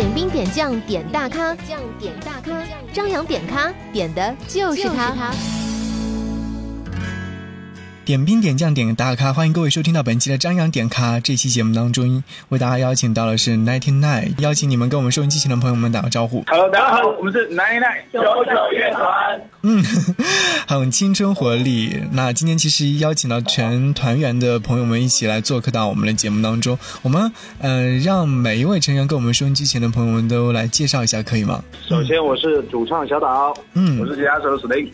点兵点将点大咖，将点大咖，张扬点咖点的就是他。点兵点将点大咖，欢迎各位收听到本期的张扬点咖。这期节目当中，为大家邀请到的是 Ninety Nine，邀请你们跟我们收音机前的朋友们打个招呼。Hello，大家好，我们是 Nine Nine 九九乐团。嗯，很青春活力。那今天其实邀请到全团员的朋友们一起来做客到我们的节目当中。我们呃，让每一位成员跟我们收音机前的朋友们都来介绍一下，可以吗？首先，我是主唱小岛，嗯我是吉他手史林，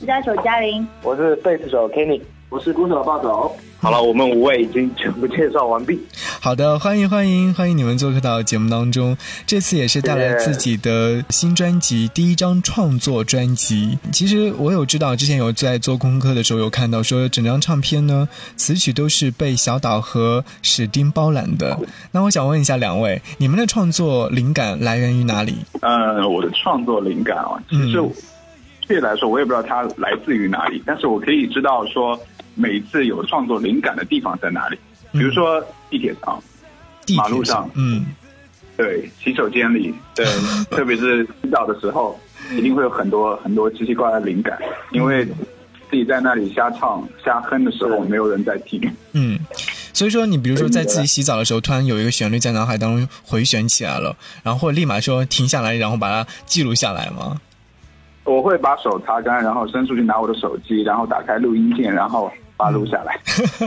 吉他手嘉玲，我是贝斯手 Kenny，我是鼓手暴走。好了，我们五位已经全部介绍完毕。好的，欢迎欢迎欢迎你们做客到节目当中。这次也是带来自己的新专辑，第一张创作专辑。其实我有知道，之前有在做功课的时候有看到说，整张唱片呢词曲都是被小岛和史丁包揽的。那我想问一下两位，你们的创作灵感来源于哪里？呃，我的创作灵感啊，其实嗯确切来说，我也不知道它来自于哪里，但是我可以知道说，每一次有创作灵感的地方在哪里。比如说地铁上，地铁马路上嗯对，洗手间里，对，特别是洗澡的时候，一定会有很多很多奇奇怪怪的灵感，因为自己在那里瞎唱瞎哼的时候，没有人在听。嗯。所以说，你比如说在自己洗澡的时候，突然有一个旋律在脑海当中回旋起来了，然后立马说停下来，然后把它记录下来吗？我会把手擦干，然后伸出去拿我的手机，然后打开录音键，然后把它录下来。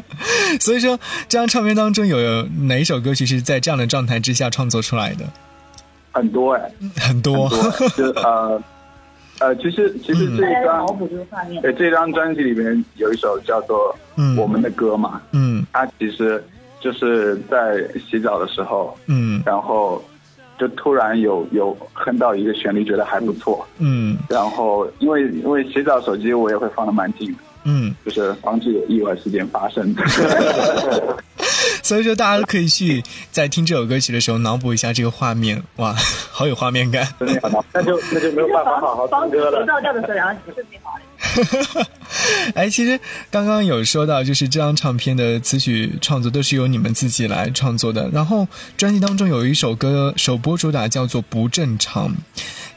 所以说，这张唱片当中有哪一首歌曲是在这样的状态之下创作出来的？很多哎、很多，很多，就呃呃，其实其实这一张大家脑，补这张专辑里面有一首叫做嗯《我们的歌》嘛，嗯。它其实就是在洗澡的时候，嗯。然后就突然有有哼到一个旋律，觉得还不错，嗯。然后因为因为洗澡手机我也会放的蛮近的，嗯，就是防止有意外事件发生。所以说大家可以去在听这首歌曲的时候脑补一下这个画面，哇，好有画面感。真的，那就那就没有办法好好唱歌了。照掉的时候，然后你是最好的。哎，其实刚刚有说到，就是这张唱片的词曲创作都是由你们自己来创作的。然后专辑当中有一首歌首播主打叫做《不正常》，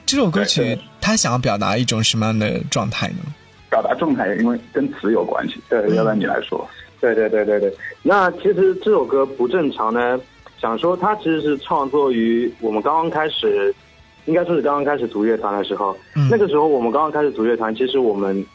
这首歌曲它想要表达一种什么样的状态呢？表达状态，因为跟词有关系。对，要不然你来说。对对对对对。那其实这首歌不正常呢，想说它其实是创作于我们刚刚开始，应该说是刚刚开始组乐团的时候。嗯那个时候我们刚刚开始组乐团，其实我们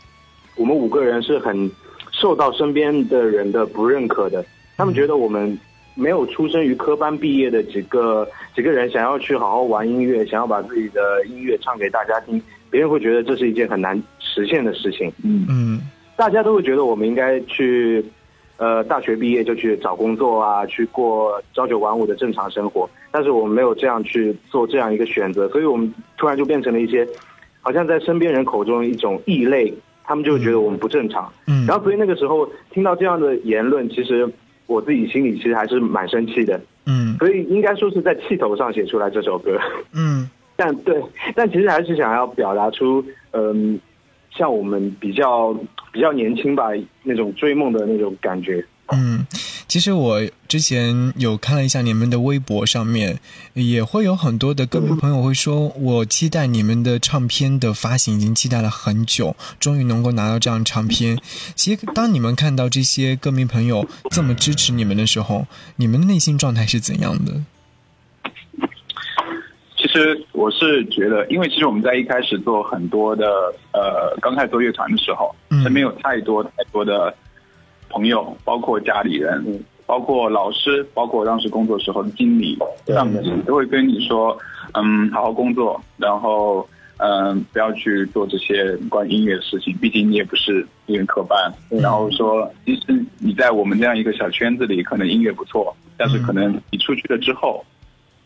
我们五个人是很受到身边的人的不认可的，他们觉得我们没有出生于科班毕业的几个几个人想要去好好玩音乐，想要把自己的音乐唱给大家听，别人会觉得这是一件很难实现的事情。嗯嗯大家都会觉得我们应该去，呃，大学毕业就去找工作啊，去过朝九晚五的正常生活。但是我们没有这样去做这样一个选择，所以我们突然就变成了一些，好像在身边人口中一种异类，他们就会觉得我们不正常。嗯，然后所以那个时候听到这样的言论，其实我自己心里其实还是蛮生气的。嗯所以应该说是在气头上写出来这首歌。嗯但对，但其实还是想要表达出，嗯、像我们比较比较年轻吧，那种追梦的那种感觉。嗯，其实我之前有看了一下你们的微博上面，也会有很多的歌迷朋友会说，我期待你们的唱片的发行已经期待了很久，终于能够拿到这样唱片。其实当你们看到这些歌迷朋友这么支持你们的时候，你们的内心状态是怎样的？其实我是觉得，因为其实我们在一开始做很多的呃，刚开始做乐团的时候，嗯。身边有太多太多的朋友，包括家里人，包括老师，包括当时工作时候的经理、上级，都会跟你说，嗯，好好工作，然后嗯，不要去做这些关于音乐的事情，毕竟你也不是音乐科班。然后说，其实你在我们这样一个小圈子里，可能音乐不错，但是可能你出去了之后，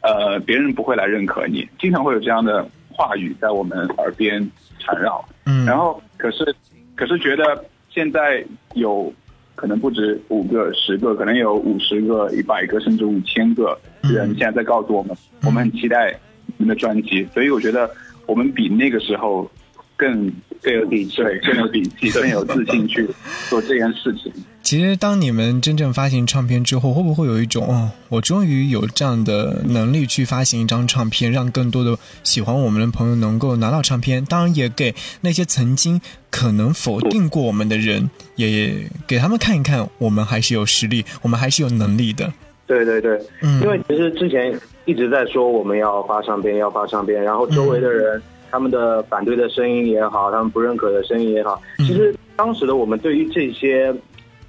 呃，别人不会来认可你，经常会有这样的话语在我们耳边缠绕。嗯，然后可是可是觉得现在有可能不止五个、十个，可能有五十个、一百个，甚至五千个人现在在告诉我们，我们很期待你们的专辑，所以我觉得我们比那个时候更更有底气，更有底气，更有自信去做这件事情。其实，当你们真正发行唱片之后，会不会有一种哦，我终于有这样的能力去发行一张唱片，让更多的喜欢我们的朋友能够拿到唱片？当然，也给那些曾经可能否定过我们的人，也给他们看一看，我们还是有实力，我们还是有能力的。对对对，嗯因为其实之前一直在说我们要发唱片，要发唱片，然后周围的人、他们的反对的声音也好，他们不认可的声音也好，嗯其实当时的我们对于这些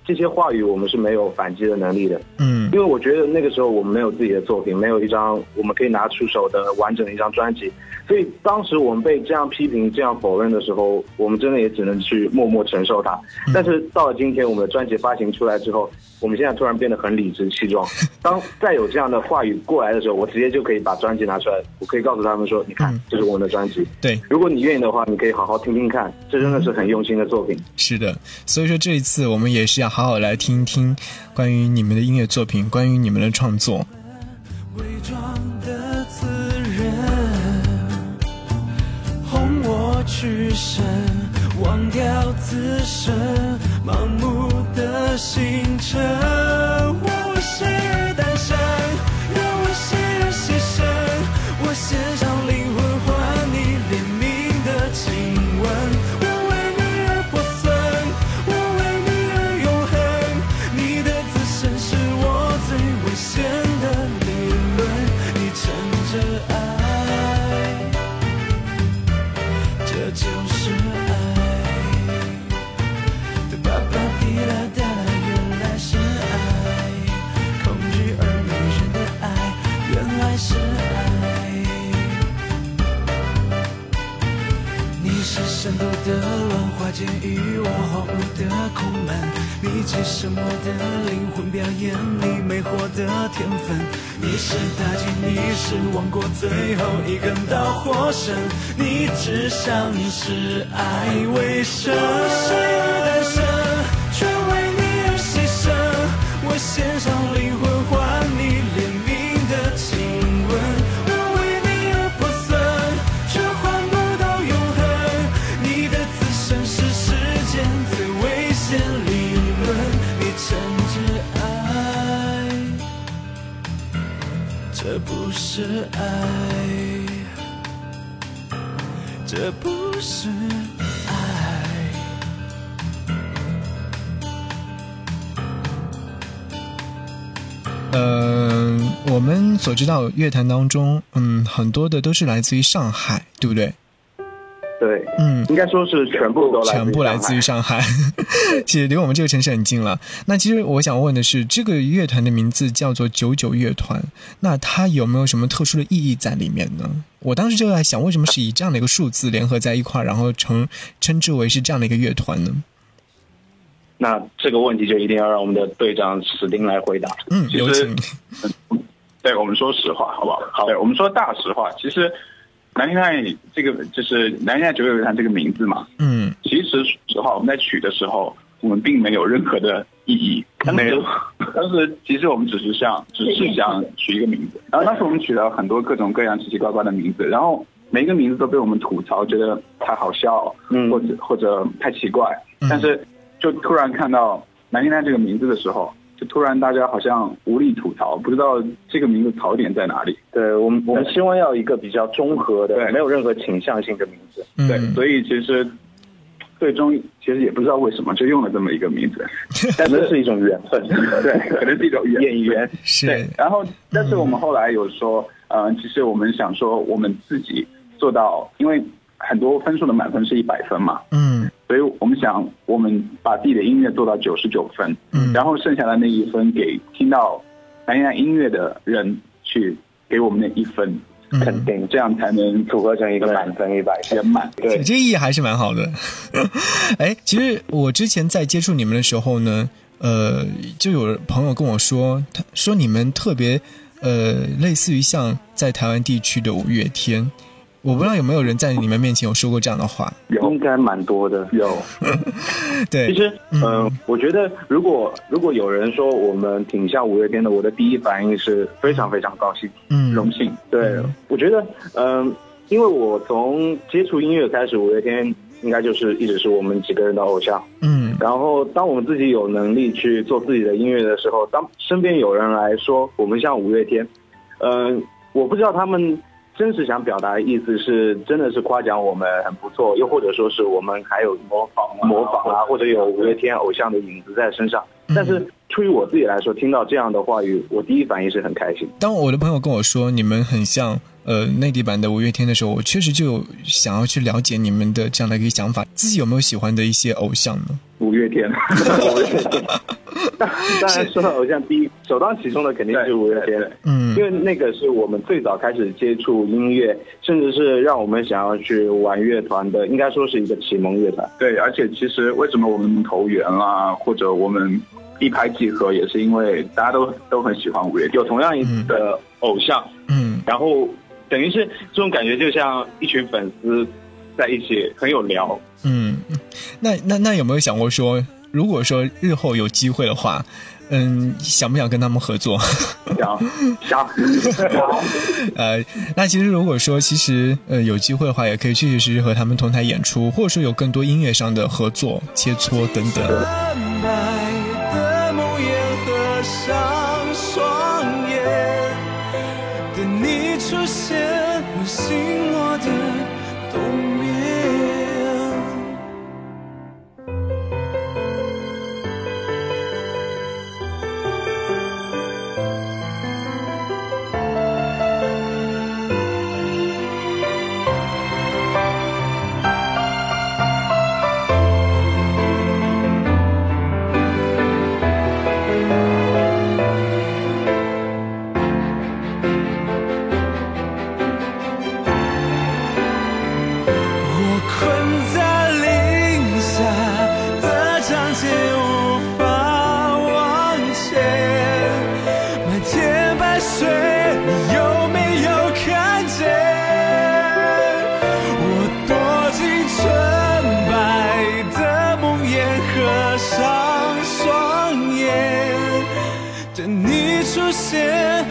这些话语，我们是没有反击的能力的，嗯。因为我觉得那个时候我们没有自己的作品，没有一张我们可以拿出手的完整的一张专辑，所以当时我们被这样批评、这样否认的时候，我们真的也只能去默默承受它。但是到了今天，我们的专辑发行出来之后，我们现在突然变得很理直气壮。当再有这样的话语过来的时候，我直接就可以把专辑拿出来，我可以告诉他们说：“你看嗯，这是我们的专辑。对，如果你愿意的话，你可以好好听听看，这真的是很用心的作品。是的，所以说这一次我们也是要好好来听一听关于你们的音乐作品，关于你们的创作。伪装去神，忘掉自身，盲目的行程。乱花间与我荒芜的空门，你只剩我的灵魂表演你魅惑的天分，你是大劫，你是王国最后一根导火绳，你只想是爱为生，是爱，这不是爱。呃，我们所知道乐坛当中，嗯，很多的都是来自于上海，对不对？对，嗯，应该说是全部都来全部来自于上海，其实离我们这个城市很近了。那其实我想问的是，这个乐团的名字叫做九九乐团，那它有没有什么特殊的意义在里面呢？我当时就在想，为什么是以这样的一个数字联合在一块儿，然后称称之为是这样的一个乐团呢？那这个问题就一定要让我们的队长史丁来回答。嗯，有请。对我们说实话，好不好？好，对我们说大实话。其实，南京爱这个就是南京爱九九乐团这个名字嘛，嗯其实说实话，我们在取的时候，我们并没有任何的意义。没有当时其实我们只是想，只是想取一个名字。然后当时我们取了很多各种各样奇奇怪怪的名字，然后每一个名字都被我们吐槽，觉得太好笑，嗯或者或者太奇怪。嗯但是就突然看到南京爱这个名字的时候，就突然大家好像无力吐槽，不知道这个名字槽点在哪里。对我们，我们希望要一个比较综合的对，没有任何倾向性的名字。嗯，对，所以其实最终其实也不知道为什么就用了这么一个名字，但是是一种缘分，对，可能是一种缘演员。是。对，然后但是我们后来有说，呃，其实我们想说我们自己做到，因为很多分数的满分是一百分嘛，嗯所以我们想我们把自己的音乐做到九十九分，嗯，然后剩下的那一分给听到南洋音乐的人去给我们那一分，嗯肯定这样才能组合成一个满分一百分。圆满。对这个意义还是蛮好的。哎，其实我之前在接触你们的时候呢，呃，就有朋友跟我说，他说你们特别呃，类似于像在台湾地区的五月天。我不知道有没有人在你们面前有说过这样的话。有，应该蛮多的。有，对，其实，嗯嗯、我觉得如果如果有人说我们挺像五月天的，我的第一反应是非常非常高兴。嗯，荣幸。对，我觉得，嗯、因为我从接触音乐开始，五月天应该就是一直是我们几个人的偶像。嗯然后，当我们自己有能力去做自己的音乐的时候，当身边有人来说我们像五月天，嗯、我不知道他们真实想表达的意思是真的是夸奖我们很不错，又或者说是我们还有模仿模仿啊，或者有五月天偶像的影子在身上。但是出于我自己来说，听到这样的话语，我第一反应是很开心。当我的朋友跟我说你们很像呃内地版的五月天的时候，我确实就有想要去了解你们的这样的一个想法，自己有没有喜欢的一些偶像呢？五月天，五月天。当当然说到偶像，第一首当其冲的肯定是五月天。嗯因为那个是我们最早开始接触音乐，甚至是让我们想要去玩乐团的，应该说是一个启蒙乐团。对，而且其实为什么我们投缘啦，或者我们一拍即合，也是因为大家都都很喜欢五月天，有同样的偶像，嗯然后等于是这种感觉，就像一群粉丝在一起，很有聊。嗯，那那那有没有想过说，如果说日后有机会的话，嗯，想不想跟他们合作？想 想，呃，那其实如果说其实呃有机会的话，也可以确确实实和他们同台演出，或者说有更多音乐上的合作、切磋等等。出现，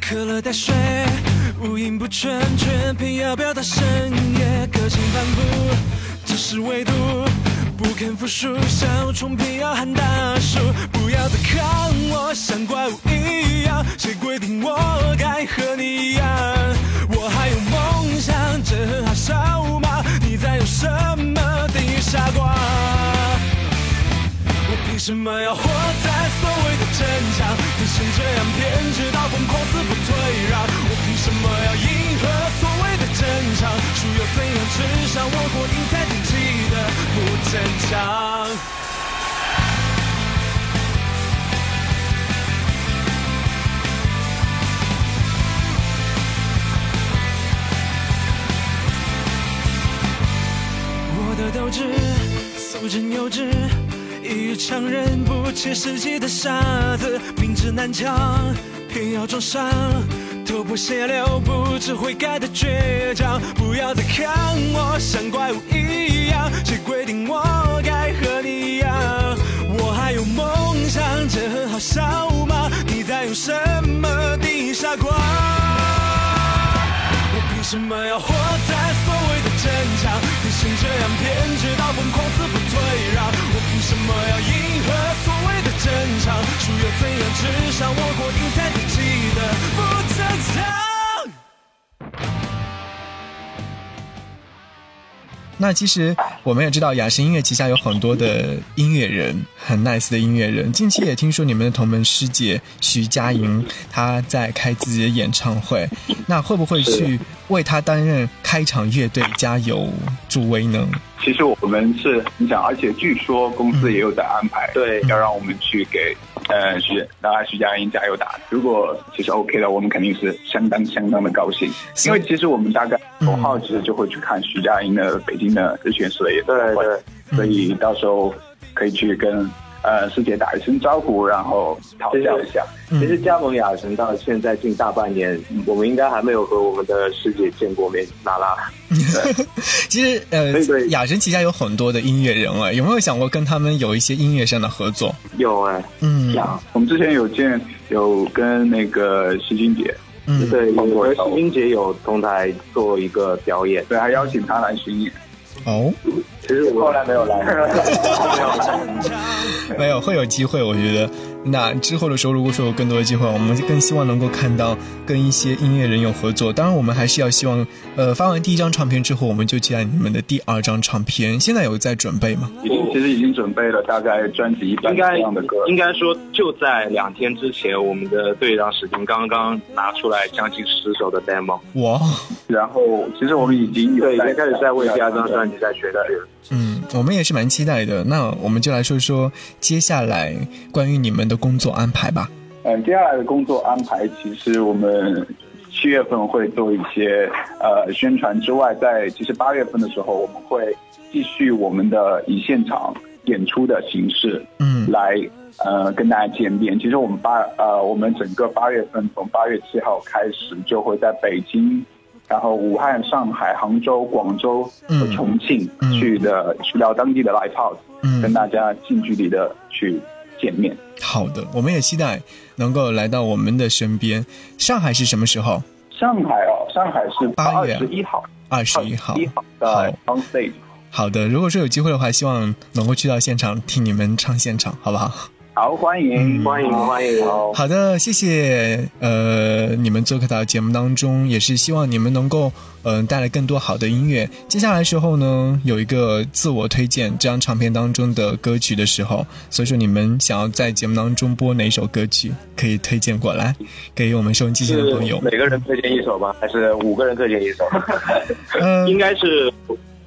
渴了带水，五音不全，全偏要表达深夜，个性反复，只是唯独不肯服输，小虫偏要喊大树，不要再看我像怪物一样，谁规定我该和你一样？我还有梦想，这很好笑吗？你在用什么定义傻瓜？我凭什么要活在所谓的真相？人生这样偏执到疯狂死不退让。我凭什么要迎合所谓的正常？输又怎样？至少我过赢在自己的不正常。我的斗志素真幼稚，异于常人，不切实际的傻子，明知难抢，偏要装上，头破血流，不知悔改的倔强。不要再看我像怪物一样，谁规定我该和你一样？我还有梦想，这很好笑吗？你在用什么定义傻瓜？我凭什么要活在所谓的正常？人生这样偏执到疯狂死不退让。我凭什么要迎合所谓的正常？输又怎样？至少我过赢在自己那其实我们也知道，雅诗音乐旗下有很多的音乐人，很 nice 的音乐人。近期也听说你们的同门师姐徐佳莹，她在开自己的演唱会，那会不会去为她担任开场乐队加油助威呢？其实我们是，你想，而且据说公司也有在安排，对要让我们去给呃徐那徐佳莹加油打。如果其实 OK 的，我们肯定是相当相当的高兴，因为其实我们大概头号其实就会去看徐佳莹的北京的日全社的演唱会，对所以到时候可以去跟呃师姐打一声招呼，然后讨教一下。嗯其实加盟雅神到现在近大半年，我们应该还没有和我们的师姐见过面。娜拉，其实呃对对，雅神旗下有很多的音乐人啊，有没有想过跟他们有一些音乐上的合作？有哎、嗯我们之前有见有跟那个徐晶姐，嗯，对，包括和徐英姐有同台做一个表演。对，还邀请他来巡演。哦，其实我后来没有来，没有，会有机会，我觉得。那之后的时候，如果说有更多的机会，我们更希望能够看到跟一些音乐人有合作。当然，我们还是要希望，呃，发完第一张唱片之后，我们就期待你们的第二张唱片。现在有在准备吗？已经其实已经准备了大概专辑一半应该这样的歌。应该说就在两天之前，我们的队长史婷刚刚拿出来将近十首的 demo，哇，然后其实我们已经有对，已经开始在为第二张专辑在学曲了。嗯，我们也是蛮期待的。那我们就来说说接下来关于你们的工作安排吧。嗯，接下来的工作安排，其实我们七月份会做一些呃宣传之外，在其实八月份的时候，我们会继续我们的以现场演出的形式，嗯来呃跟大家见面。其实我们八呃我们整个八月份从八月七号开始就会在北京。然后武汉、上海、杭州、广州和嗯重庆嗯去的、去到当地的 live house，、嗯跟大家近距离的去见面。好的，我们也期待能够来到我们的身边。上海是什么时候？上海哦，上海是八月二十一号，二十一号。一号在 on stage。好的，如果说有机会的话，希望能够去到现场听你们唱现场，好不好？好，欢迎，嗯欢迎欢迎好，好的，谢谢。呃，你们做客到节目当中，也是希望你们能够嗯、呃带来更多好的音乐。接下来时候呢，有一个自我推荐这张唱片当中的歌曲的时候，所以说你们想要在节目当中播哪首歌曲，可以推荐过来给我们收音机前的朋友。每个人推荐一首吧，还是五个人推荐一首？呃，应该是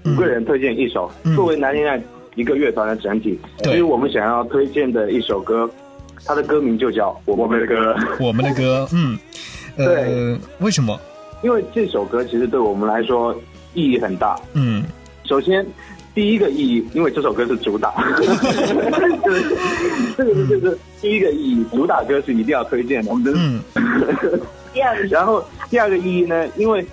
五个人推荐一首。嗯作为南宁爱一个乐团的整体，所以我们想要推荐的一首歌，它的歌名就叫《我们的歌》。我们的歌，嗯，呃对，为什么？因为这首歌其实对我们来说意义很大。嗯。首先，第一个意义，因为这首歌是主打，就是这个就是这个第一个意义，主打歌是一定要推荐的。嗯。第二个然后第二个意义。呢，因为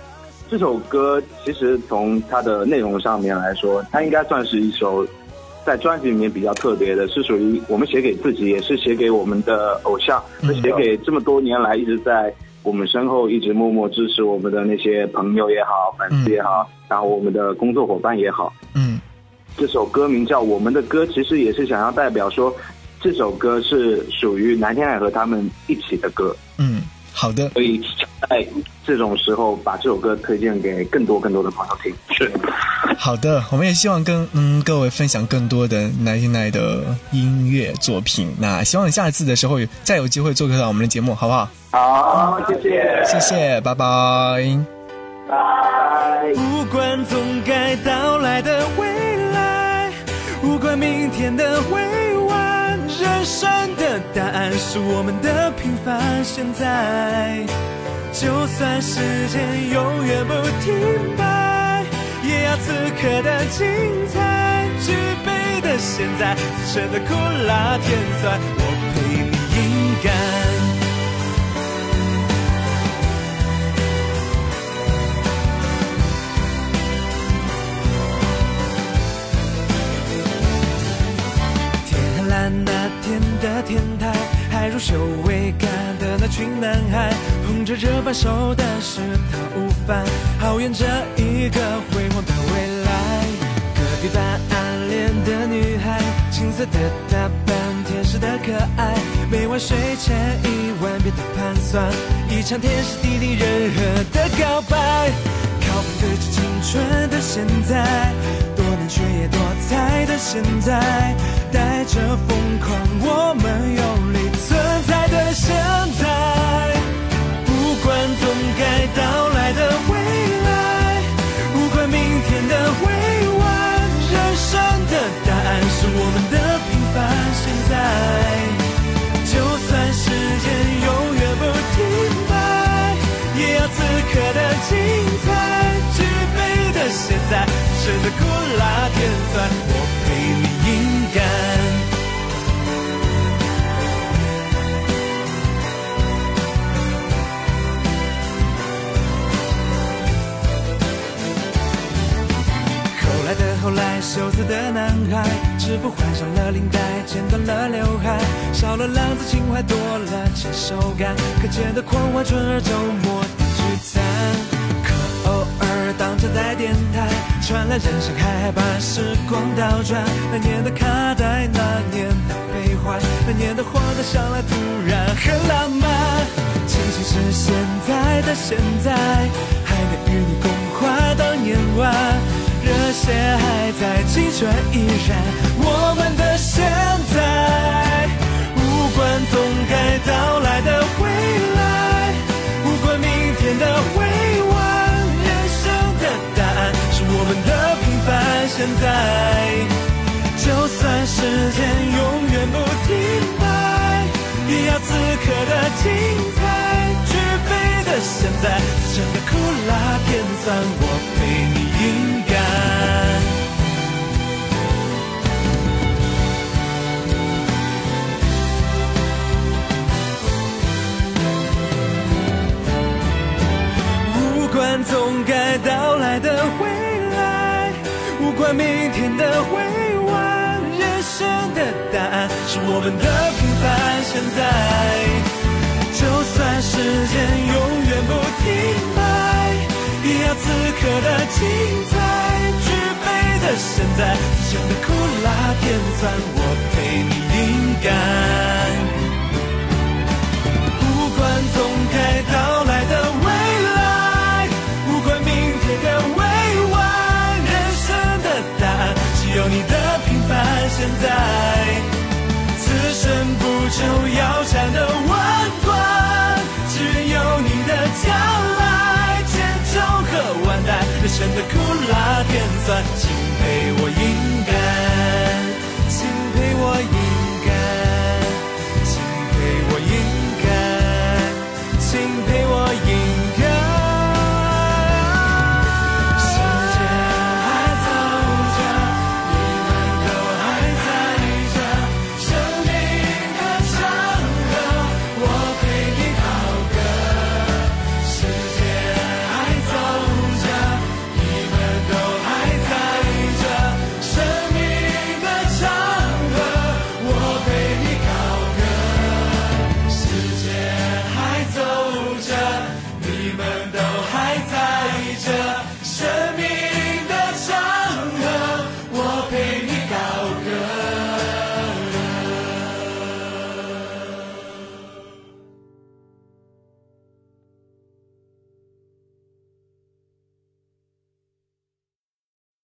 这首歌其实从它的内容上面来说，它应该算是一首在专辑里面比较特别的，是属于我们写给自己，也是写给我们的偶像，嗯写给这么多年来一直在我们身后一直默默支持我们的那些朋友也好，粉丝也好，然后我们的工作伙伴也好。嗯这首歌名叫《我们的歌》，其实也是想要代表说，这首歌是属于南天海和他们一起的歌。嗯，好的，所以在这种时候把这首歌推荐给更多更多的朋友听。是，好的，我们也希望跟嗯各位分享更多的 Ninety Nine 的音乐作品。那希望下次的时候再有机会做客到我们的节目，好不好？好，谢谢。谢谢，拜拜。不管总该到来的未来，无关明天的未生的答案是我们的平凡现在。就算时间永远不停摆，也要此刻的精彩。举杯的现在，此生的苦辣甜酸，我陪的天台，还如修未干的那群男孩，捧着这把手的是逃无烦，好远这一个辉煌的未来。隔壁班暗恋的女孩，青涩的打扮，天使的可爱，每晚睡前一万遍的盘算，一场天时地利人和的告白。靠反对着青春的现在，多难却也多彩的现在，精彩。举杯的现在，真的苦辣甜酸，我陪你饮干。后来的后来，羞涩的男孩，是否换上了领带，剪短了刘海，少了浪子情怀，多了成熟感，可见的狂欢春儿周末的聚餐，尔当着在电台传来人生海海，把时光倒转，那年的卡带，那年的悲欢，那年的荒诞想来突然很浪漫，庆幸是现在的现在，还能与你共话到年晚。热血还在，青春依然，我们的现在，无关总该到来的未来，无关明天的未来，我们的平凡现在。就算时间永远不停摆，也要此刻的精彩。举杯的现在，真的苦辣甜酸，我明天的未完，人生的答案是我们的平凡现在。就算时间永远不停摆，也要此刻的精彩。举杯的现在，真的苦辣甜酸，我陪你饮干。在。此生不求腰缠的万贯，只有你的将来，千秋和万代，人生的苦辣甜酸，请陪我饮